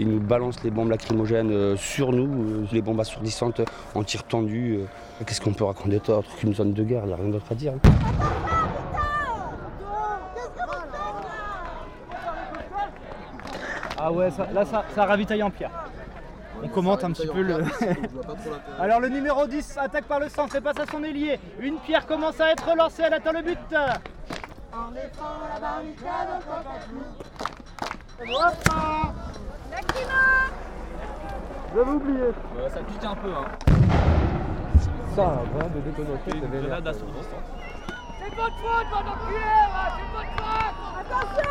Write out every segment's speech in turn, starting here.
Ils nous balancent les bombes lacrymogènes euh, sur nous, euh, les bombes assourdissantes en tir tendu. euh. Qu'est-ce qu'on peut raconter d'autre qu'une zone de guerre Il n'y a rien d'autre à dire. hein. Ah ouais, ça- là ça, ça ravitaille en pierre. On commente un petit peu le. Alors le numéro 10 attaque par le centre et passe à son ailier. Une pierre commence à être lancée, elle atteint le but. Ça pique un peu, hein. Ça, voilà, de déconner, ça avait l'air. Grenade assourdissante. C'est votre faute, votre enculé C'est votre faute Attention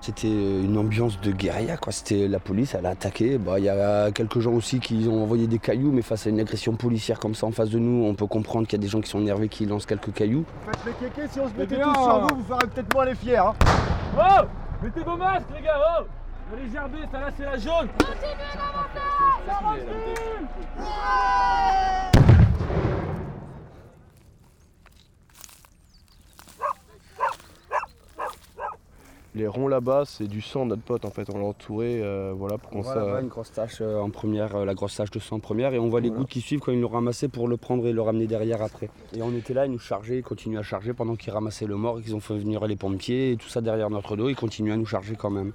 C'était une ambiance de guérilla, quoi. C'était la police, elle a attaqué. Bah, Il y a quelques gens aussi qui ont envoyé des cailloux, mais face à une agression policière comme ça en face de nous, on peut comprendre qu'il y a des gens qui sont énervés qui lancent quelques cailloux. Faites les kékés, si on se mettait tous sur vous, vous ferez peut-être moins les fiers. Hein. Oh Mettez vos masques, les gars, oh Allez, gerber, ça là, c'est la jaune Les ronds là-bas, c'est du sang de notre pote en fait. On l'a entouré, euh, voilà, pour qu'on Voilà, ça. une grosse tache euh, en première, euh, la grosse tache de sang en première, et on voit les gouttes qui suivent quand ils l'ont ramassé pour le prendre et le ramener derrière après. Et on était là, ils nous chargeaient, ils continuaient à charger pendant qu'ils ramassaient le mort et qu'ils ont fait venir les pompiers et tout ça derrière notre dos, ils continuent à nous charger quand même.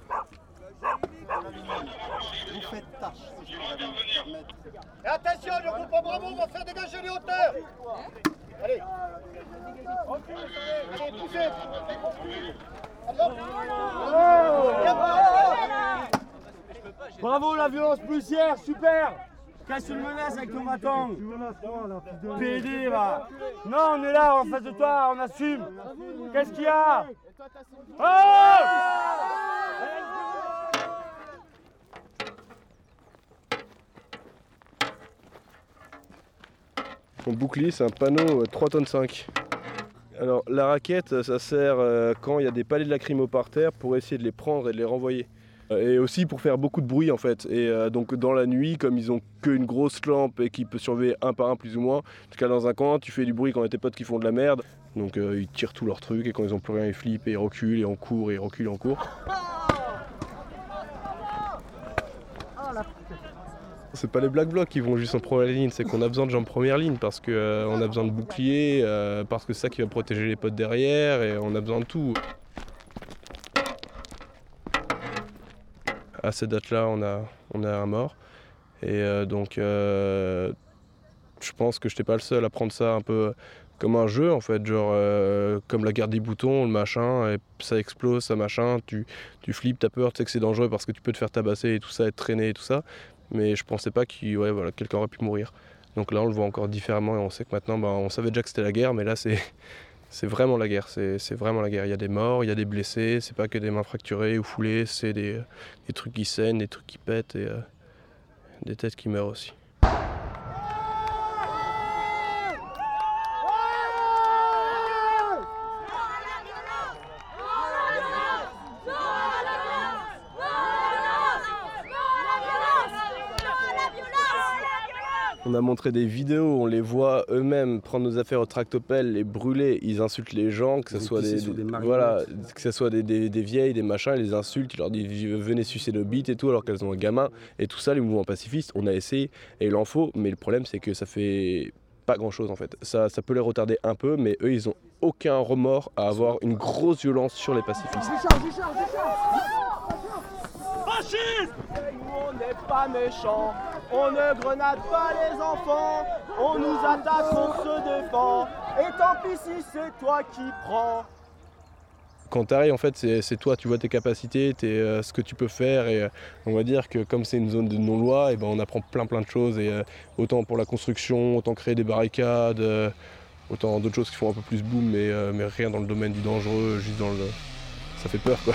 Et attention, le groupe en bravo, on va faire dégager les hauteurs. Allez. Allez, poussez. Bravo la violence policière, super Casse une menace avec ton bâton PD va Non, on est là en face de toi, on assume Qu'est-ce qu'il y a? Oh Mon bouclier, c'est un panneau euh, 3 tonnes 5. Alors la raquette, euh, ça sert euh, quand il y a des palets de lacrymo par terre pour essayer de les prendre et de les renvoyer. Euh, Et aussi pour faire beaucoup de bruit en fait. Et euh, donc dans la nuit, comme ils ont qu'une grosse lampe et qui peut surveiller un par un plus ou moins, tu cales dans un coin, tu fais du bruit quand il tes potes qui font de la merde. Donc euh, ils tirent tous leurs trucs et quand ils ont plus rien, ils flippent et ils reculent et on court et ils reculent et on court. C'est pas les black blocs qui vont juste en première ligne, c'est qu'on a besoin de gens en première ligne parce qu'on a besoin de boucliers, euh, parce que c'est ça qui va protéger les potes derrière et on a besoin de tout. À cette date-là, on a, on a un mort. Et euh, donc, euh, je pense que je n'étais pas le seul à prendre ça un peu comme un jeu, en fait, genre euh, comme la guerre des boutons, le machin, et ça explose, ça machin, tu, tu flippes, t'as peur, tu sais que c'est dangereux parce que tu peux te faire tabasser et tout ça, être traîné et tout ça. Mais je pensais pas que voilà, quelqu'un aurait pu mourir. Donc là, on le voit encore différemment et on sait que maintenant, bah, on savait déjà que c'était la guerre, mais là, c'est. Vraiment la guerre, c'est vraiment la guerre. Il y a des morts, il y a des blessés, c'est pas que des mains fracturées ou foulées, c'est des, des trucs qui saignent, des trucs qui pètent et euh, des têtes qui meurent aussi. On a montré des vidéos, on les voit eux-mêmes prendre nos affaires au tractopelle, les brûler, ils insultent les gens, que ce soit des, voilà, que ce soit des, des- des vieilles, des machins, ils les insultent, ils leur disent venez sucer nos bites et tout, alors qu'elles ont un gamin. Et tout ça, les mouvements pacifistes, on a essayé et il en faut, mais le problème c'est que ça fait pas grand chose en fait. Ça, ça peut les retarder un peu, mais eux ils ont aucun remords à avoir une grosse violence sur les pacifistes. Nous on n'est pas méchants, on ne grenade pas les enfants, on nous attaque, on se défend, et tant pis si c'est toi qui prends. quand tu arrives, en fait, c'est toi, tu vois tes capacités, euh, ce que tu peux faire. Et euh, on va dire que comme c'est une zone de non-loi, et ben, on apprend plein plein de choses. Et euh, autant pour la construction, autant créer des barricades, autant d'autres choses qui font un peu plus boom, mais, mais rien dans le domaine du dangereux, juste dans le. Ça fait peur quoi.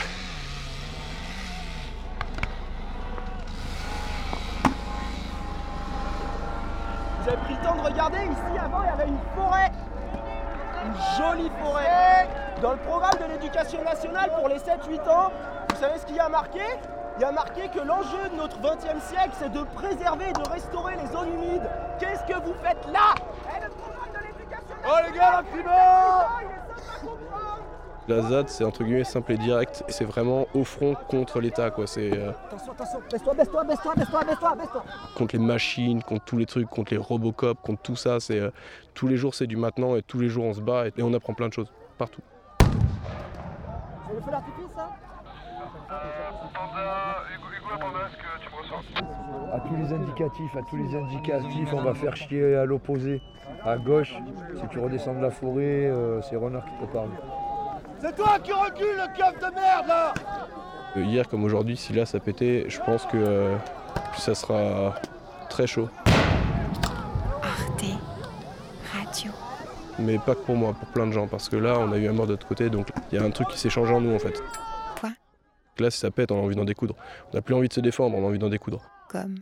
Regarder, ici avant il y avait une forêt. Une jolie forêt. Dans le programme de l'éducation nationale pour les 7-8 ans, vous savez ce qu'il y a marqué? Il y a marqué que l'enjeu de notre 20e siècle, c'est de préserver et de restaurer les zones humides. Qu'est-ce que vous faites là? Eh, le programme de l'éducation Oh les gars, la nationale, il est simple à comprendre. La ZAD, c'est entre guillemets simple et direct. C'est vraiment au front contre l'État, quoi. C'est euh, Attention, attention, baisse-toi, baisse-toi, baisse-toi, baisse-toi, baisse-toi, baisse-toi. contre les machines, contre tous les trucs, contre les Robocop, contre tout ça. C'est euh, tous les jours c'est du maintenant et tous les jours on se bat et, et on apprend plein de choses partout. C'est le feu d'artifice, ça? À tous les indicatifs, à tous les indicatifs, on va faire chier à l'opposé. À gauche, si tu redescends de la forêt, euh, c'est Renard qui te parle. C'est toi qui recule le keuf de merde là Euh, hier comme aujourd'hui, si là ça pétait, je pense que, euh, que ça sera très chaud. Arte Radio. Mais pas que pour moi, pour plein de gens, parce que là on a eu un mort de l'autre côté, donc il y a un truc qui s'est changé en nous en fait. Quoi? Là si ça pète, on a envie d'en découdre. On n'a plus envie de se défendre, on a envie d'en découdre. Comme